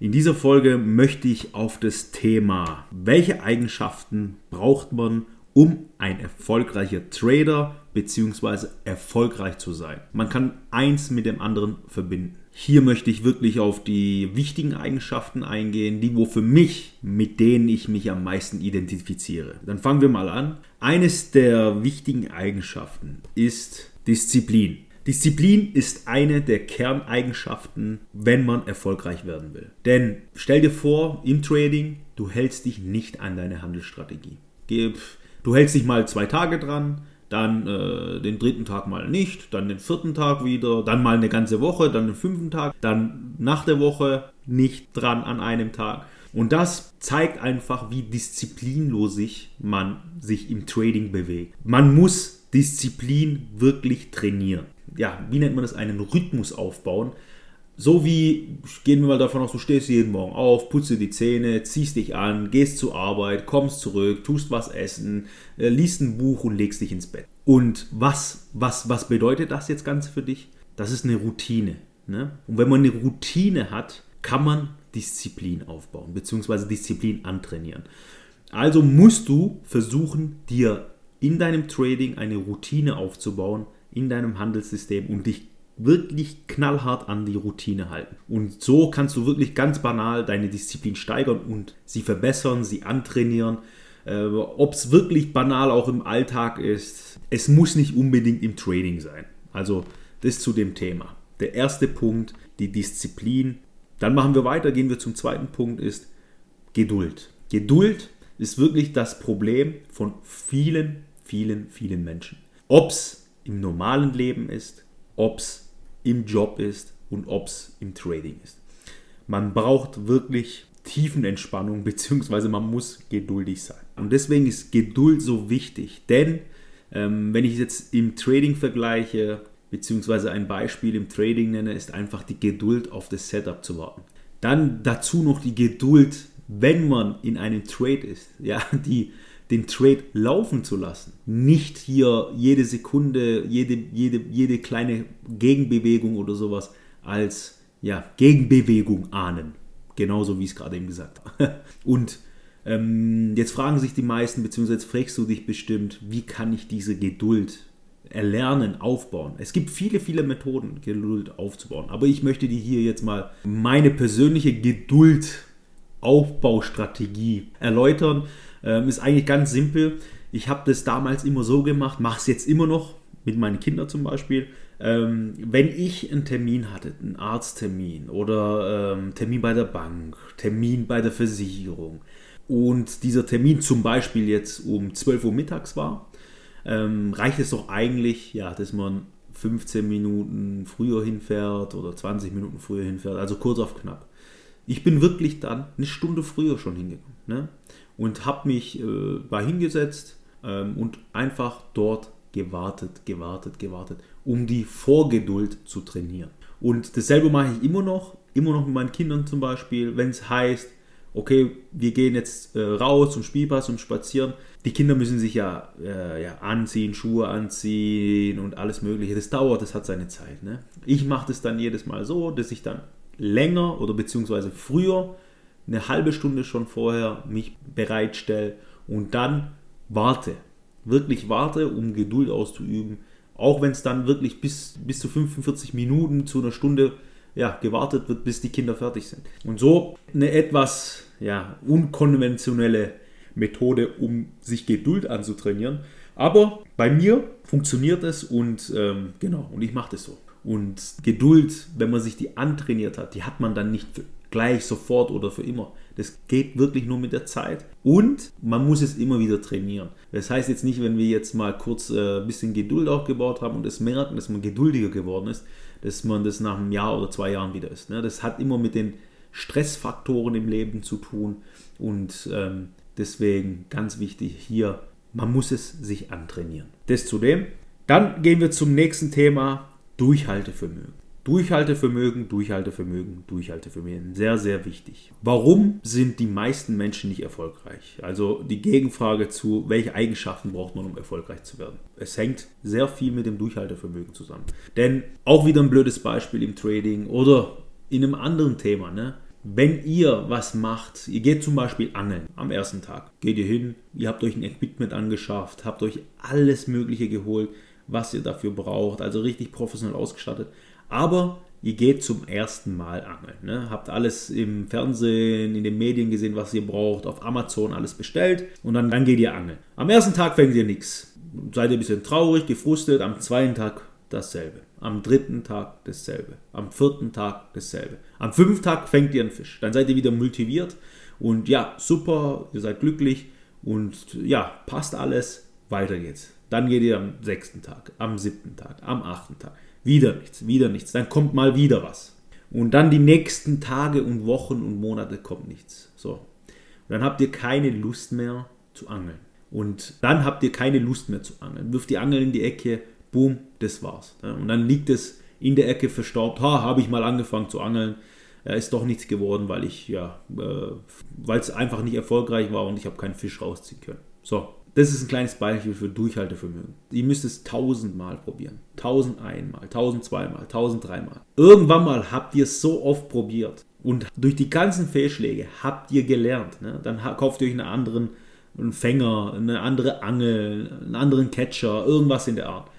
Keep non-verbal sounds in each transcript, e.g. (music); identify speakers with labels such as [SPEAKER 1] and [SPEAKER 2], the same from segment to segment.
[SPEAKER 1] In dieser Folge möchte ich auf das Thema, welche Eigenschaften braucht man, um ein erfolgreicher Trader bzw. erfolgreich zu sein. Man kann eins mit dem anderen verbinden. Hier möchte ich wirklich auf die wichtigen Eigenschaften eingehen, die wo für mich, mit denen ich mich am meisten identifiziere. Dann fangen wir mal an. Eines der wichtigen Eigenschaften ist Disziplin. Disziplin ist eine der Kerneigenschaften, wenn man erfolgreich werden will. Denn stell dir vor, im Trading, du hältst dich nicht an deine Handelsstrategie. Du hältst dich mal zwei Tage dran, dann äh, den dritten Tag mal nicht, dann den vierten Tag wieder, dann mal eine ganze Woche, dann den fünften Tag, dann nach der Woche nicht dran an einem Tag. Und das zeigt einfach, wie disziplinlos man sich im Trading bewegt. Man muss Disziplin wirklich trainieren ja, wie nennt man das, einen Rhythmus aufbauen. So wie, gehen wir mal davon aus, du stehst jeden Morgen auf, putze die Zähne, ziehst dich an, gehst zur Arbeit, kommst zurück, tust was essen, äh, liest ein Buch und legst dich ins Bett. Und was, was, was bedeutet das jetzt Ganze für dich? Das ist eine Routine. Ne? Und wenn man eine Routine hat, kann man Disziplin aufbauen, beziehungsweise Disziplin antrainieren. Also musst du versuchen, dir in deinem Trading eine Routine aufzubauen, in deinem Handelssystem und dich wirklich knallhart an die Routine halten. Und so kannst du wirklich ganz banal deine Disziplin steigern und sie verbessern, sie antrainieren. Äh, Ob es wirklich banal auch im Alltag ist, es muss nicht unbedingt im Trading sein. Also das zu dem Thema. Der erste Punkt, die Disziplin. Dann machen wir weiter, gehen wir zum zweiten Punkt, ist Geduld. Geduld ist wirklich das Problem von vielen, vielen, vielen Menschen. Ob es im normalen Leben ist, ob es im Job ist und ob es im Trading ist. Man braucht wirklich Tiefenentspannung (laughs) bzw. man muss geduldig sein. Und deswegen ist Geduld so wichtig, denn ähm, wenn ich jetzt im Trading vergleiche, beziehungsweise ein Beispiel im Trading nenne, ist einfach die Geduld auf das Setup zu warten. Dann dazu noch die Geduld, wenn man in einem Trade ist. Ja, die den Trade laufen zu lassen. Nicht hier jede Sekunde, jede, jede, jede kleine Gegenbewegung oder sowas als ja, Gegenbewegung ahnen. Genauso wie ich es gerade eben gesagt habe. (laughs) Und ähm, jetzt fragen sich die meisten, beziehungsweise fragst du dich bestimmt, wie kann ich diese Geduld erlernen, aufbauen. Es gibt viele, viele Methoden, Geduld aufzubauen. Aber ich möchte dir hier jetzt mal meine persönliche Geduld-Aufbaustrategie erläutern. Ähm, ist eigentlich ganz simpel. Ich habe das damals immer so gemacht, mache es jetzt immer noch mit meinen Kindern zum Beispiel. Ähm, wenn ich einen Termin hatte, einen Arzttermin oder ähm, Termin bei der Bank, Termin bei der Versicherung und dieser Termin zum Beispiel jetzt um 12 Uhr mittags war, ähm, reicht es doch eigentlich, ja, dass man 15 Minuten früher hinfährt oder 20 Minuten früher hinfährt, also kurz auf knapp. Ich bin wirklich dann eine Stunde früher schon hingekommen. Ne? Und habe mich äh, mal hingesetzt ähm, und einfach dort gewartet, gewartet, gewartet, um die Vorgeduld zu trainieren. Und dasselbe mache ich immer noch, immer noch mit meinen Kindern zum Beispiel, wenn es heißt, okay, wir gehen jetzt äh, raus zum Spielplatz, zum Spazieren. Die Kinder müssen sich ja, äh, ja, anziehen, Schuhe anziehen und alles Mögliche. Das dauert, das hat seine Zeit. Ne? Ich mache das dann jedes Mal so, dass ich dann länger oder beziehungsweise früher eine halbe Stunde schon vorher mich bereitstelle und dann warte. Wirklich warte, um Geduld auszuüben. Auch wenn es dann wirklich bis, bis zu 45 Minuten zu einer Stunde ja, gewartet wird, bis die Kinder fertig sind. Und so eine etwas ja, unkonventionelle Methode, um sich Geduld anzutrainieren. Aber bei mir funktioniert es und ähm, genau, und ich mache das so. Und Geduld, wenn man sich die antrainiert hat, die hat man dann nicht gleich, sofort oder für immer. Das geht wirklich nur mit der Zeit. Und man muss es immer wieder trainieren. Das heißt jetzt nicht, wenn wir jetzt mal kurz äh, ein bisschen Geduld aufgebaut haben und es merken, dass man geduldiger geworden ist, dass man das nach einem Jahr oder zwei Jahren wieder ist. Ne? Das hat immer mit den Stressfaktoren im Leben zu tun. Und ähm, Deswegen ganz wichtig hier, man muss es sich antrainieren. Das zudem. Dann gehen wir zum nächsten Thema, Durchhaltevermögen. Durchhaltevermögen, Durchhaltevermögen, Durchhaltevermögen. Sehr, sehr wichtig. Warum sind die meisten Menschen nicht erfolgreich? Also die Gegenfrage zu, welche Eigenschaften braucht man, um erfolgreich zu werden? Es hängt sehr viel mit dem Durchhaltevermögen zusammen. Denn auch wieder ein blödes Beispiel im Trading oder in einem anderen Thema. Ne? Wenn ihr was macht, ihr geht zum Beispiel angeln am ersten Tag, geht ihr hin, ihr habt euch ein Equipment angeschafft, habt euch alles Mögliche geholt, was ihr dafür braucht, also richtig professionell ausgestattet. Aber ihr geht zum ersten Mal angeln. Ne? Habt alles im Fernsehen, in den Medien gesehen, was ihr braucht, auf Amazon alles bestellt und dann, dann geht ihr angeln. Am ersten Tag fängt ihr nichts. Seid ihr ein bisschen traurig, gefrustet, am zweiten Tag dasselbe. Am dritten Tag dasselbe. Am vierten Tag dasselbe. Am fünften Tag fängt ihr einen Fisch. Dann seid ihr wieder motiviert und ja, super, ihr seid glücklich und ja, passt alles, weiter geht's. Dann geht ihr am sechsten Tag, am siebten Tag, am achten Tag. Wieder nichts, wieder nichts. Dann kommt mal wieder was. Und dann die nächsten Tage und Wochen und Monate kommt nichts. So. Und dann habt ihr keine Lust mehr zu angeln. Und dann habt ihr keine Lust mehr zu angeln. Wirft die Angel in die Ecke, boom, das war's. Und dann liegt es in der Ecke verstaubt. Ha, habe ich mal angefangen zu angeln. Ist doch nichts geworden, weil ich, ja, äh, weil es einfach nicht erfolgreich war und ich habe keinen Fisch rausziehen können. So, das ist ein kleines Beispiel für Durchhaltevermögen. Ihr müsst es tausendmal probieren. Tausend einmal, tausend zweimal, tausend dreimal. Irgendwann mal habt ihr es so oft probiert und durch die ganzen Fehlschläge habt ihr gelernt. Ne? Dann kauft ihr euch einen anderen Fänger, eine andere Angel, einen anderen Catcher, irgendwas in der Art.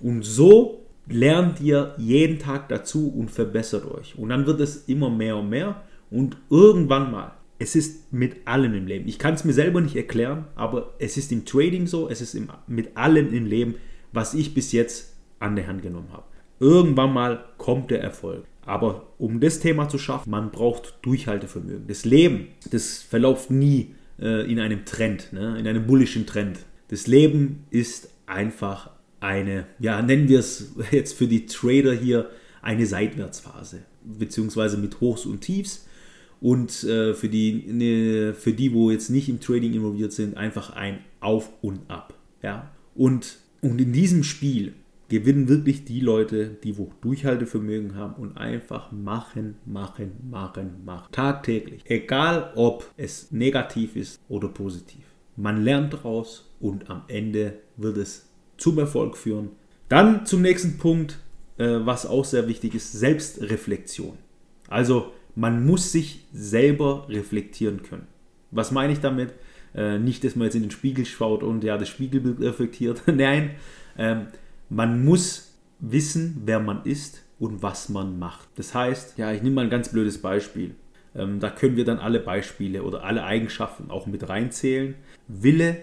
[SPEAKER 1] Und so lernt ihr jeden Tag dazu und verbessert euch. Und dann wird es immer mehr und mehr. Und irgendwann mal es ist mit allem im Leben. Ich kann es mir selber nicht erklären, aber es ist im Trading so, es ist im, mit allem im Leben, was ich bis jetzt an der Hand genommen habe. Irgendwann mal kommt der Erfolg. Aber um das Thema zu schaffen, man braucht Durchhaltevermögen. Das Leben, das verläuft nie äh, in einem Trend, ne? in einem bullischen Trend. Das Leben ist einfach eine, ja, nennen wir es jetzt für die Trader hier, eine Seitwärtsphase, beziehungsweise mit Hochs und Tiefs und äh, für, die, ne, für die, wo jetzt nicht im Trading involviert sind, einfach ein Auf und Ab. Ja? Und, und in diesem Spiel gewinnen wirklich die Leute, die wo Durchhaltevermögen haben und einfach machen, machen, machen, machen. Tagtäglich. Egal ob es negativ ist oder positiv. Man lernt daraus und am Ende wird es zum Erfolg führen. Dann zum nächsten Punkt, äh, was auch sehr wichtig ist, Selbstreflexion. Also man muss sich selber reflektieren können. Was meine ich damit? Äh, nicht, dass man jetzt in den Spiegel schaut und ja, das Spiegelbild reflektiert. (laughs) Nein, ähm, man muss wissen, wer man ist und was man macht. Das heißt, ja, ich nehme mal ein ganz blödes Beispiel. Ähm, da können wir dann alle Beispiele oder alle Eigenschaften auch mit reinzählen. Wille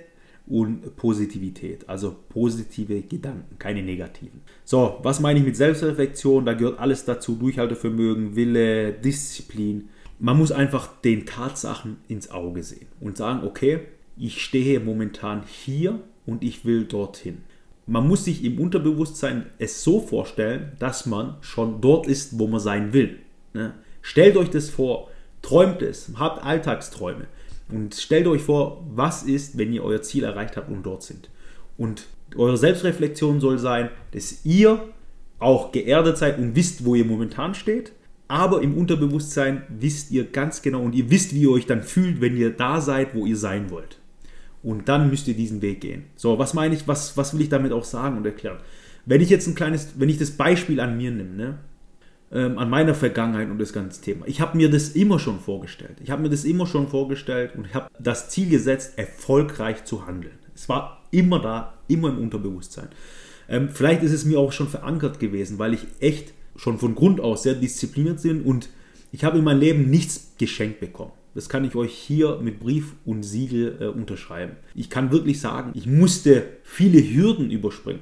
[SPEAKER 1] und Positivität, also positive Gedanken, keine negativen. So, was meine ich mit Selbstreflexion? Da gehört alles dazu, Durchhaltevermögen, Wille, Disziplin. Man muss einfach den Tatsachen ins Auge sehen und sagen, okay, ich stehe momentan hier und ich will dorthin. Man muss sich im Unterbewusstsein es so vorstellen, dass man schon dort ist, wo man sein will. Ne? Stellt euch das vor, träumt es, habt Alltagsträume. Und stellt euch vor, was ist, wenn ihr euer Ziel erreicht habt und dort sind. Und eure Selbstreflexion soll sein, dass ihr auch geerdet seid und wisst, wo ihr momentan steht. Aber im Unterbewusstsein wisst ihr ganz genau und ihr wisst, wie ihr euch dann fühlt, wenn ihr da seid, wo ihr sein wollt. Und dann müsst ihr diesen Weg gehen. So, was meine ich, was, was will ich damit auch sagen und erklären? Wenn ich jetzt ein kleines, wenn ich das Beispiel an mir nehme, ne, ähm, an meiner Vergangenheit und das ganze Thema. Ich habe mir das immer schon vorgestellt. Ich habe mir das immer schon vorgestellt und habe das Ziel gesetzt, erfolgreich zu handeln. Es war immer da, immer im Unterbewusstsein. Ähm, vielleicht ist es mir auch schon verankert gewesen, weil ich echt schon von Grund aus sehr diszipliniert bin und ich habe in meinem Leben nichts geschenkt bekommen. Das kann ich euch hier mit Brief und Siegel äh, unterschreiben. Ich kann wirklich sagen, ich musste viele Hürden überspringen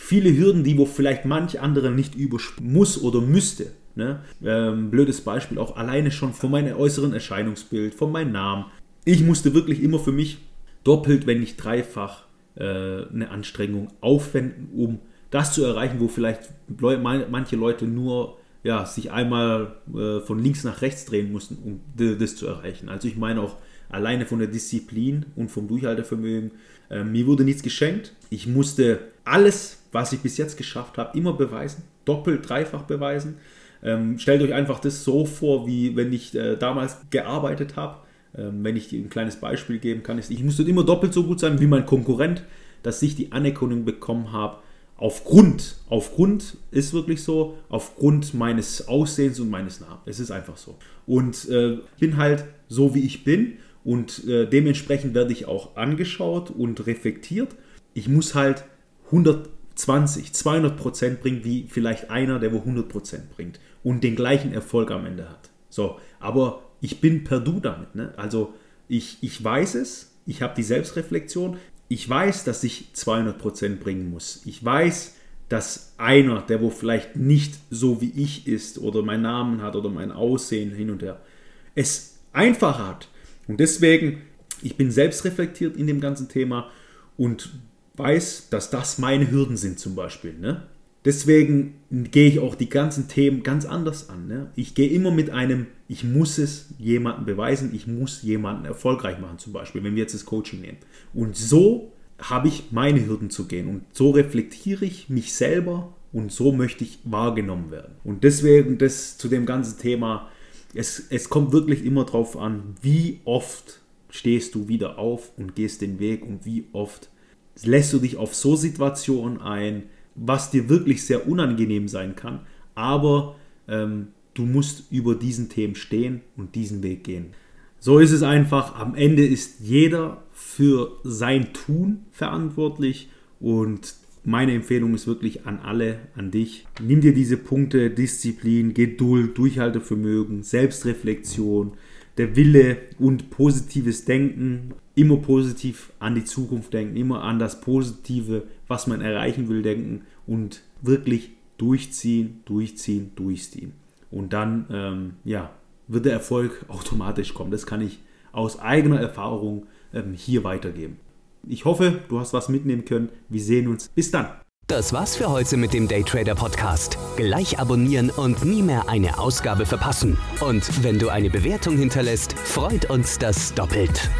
[SPEAKER 1] viele Hürden, die wo vielleicht manch andere nicht überspringen muss oder müsste. Ne? Ähm, blödes Beispiel, auch alleine schon von meinem äußeren Erscheinungsbild, von meinem Namen. Ich musste wirklich immer für mich doppelt, wenn nicht dreifach äh, eine Anstrengung aufwenden, um das zu erreichen, wo vielleicht manche Leute nur ja, sich einmal äh, von links nach rechts drehen mussten, um das zu erreichen. Also ich meine auch alleine von der Disziplin und vom Durchhaltevermögen. Äh, mir wurde nichts geschenkt. Ich musste alles, was ich bis jetzt geschafft habe, immer beweisen, doppelt, dreifach beweisen. Ähm, stellt euch einfach das so vor, wie wenn ich äh, damals gearbeitet habe. Ähm, wenn ich ein kleines Beispiel geben kann, ist, ich musste immer doppelt so gut sein wie mein Konkurrent, dass ich die Anerkennung bekommen habe. Aufgrund, aufgrund ist wirklich so, aufgrund meines Aussehens und meines Namens. Es ist einfach so. Und äh, bin halt so, wie ich bin und äh, dementsprechend werde ich auch angeschaut und reflektiert. Ich muss halt 120, 200 Prozent bringen, wie vielleicht einer, der wo 100 Prozent bringt und den gleichen Erfolg am Ende hat. So, aber ich bin per Du damit. Ne? Also ich, ich weiß es, ich habe die Selbstreflexion, ich weiß, dass ich 200 Prozent bringen muss. Ich weiß, dass einer, der wo vielleicht nicht so wie ich ist oder meinen Namen hat oder mein Aussehen hin und her, es einfach hat. Und deswegen, ich bin selbstreflektiert in dem ganzen Thema und weiß, dass das meine Hürden sind zum Beispiel. Ne? Deswegen gehe ich auch die ganzen Themen ganz anders an. Ne? Ich gehe immer mit einem, ich muss es jemandem beweisen, ich muss jemanden erfolgreich machen, zum Beispiel, wenn wir jetzt das Coaching nehmen. Und so habe ich meine Hürden zu gehen und so reflektiere ich mich selber und so möchte ich wahrgenommen werden. Und deswegen das zu dem ganzen Thema, es, es kommt wirklich immer darauf an, wie oft stehst du wieder auf und gehst den Weg und wie oft lässt du dich auf so Situationen ein, was dir wirklich sehr unangenehm sein kann, aber ähm, du musst über diesen Themen stehen und diesen Weg gehen. So ist es einfach. Am Ende ist jeder für sein Tun verantwortlich und meine Empfehlung ist wirklich an alle, an dich. Nimm dir diese Punkte Disziplin, Geduld, Durchhaltevermögen, Selbstreflexion, der Wille und positives Denken. Immer positiv an die Zukunft denken, immer an das Positive, was man erreichen will, denken und wirklich durchziehen, durchziehen, durchziehen. Und dann, ähm, ja, wird der Erfolg (laughs) automatisch kommen. Das kann ich aus eigener Erfahrung ähm, hier weitergeben. Ich hoffe, du hast was mitnehmen können. Wir sehen uns. Bis dann.
[SPEAKER 2] Das war's für heute mit dem Daytrader Podcast. Gleich abonnieren und nie mehr eine Ausgabe verpassen. Und wenn du eine Bewertung hinterlässt, freut uns das doppelt.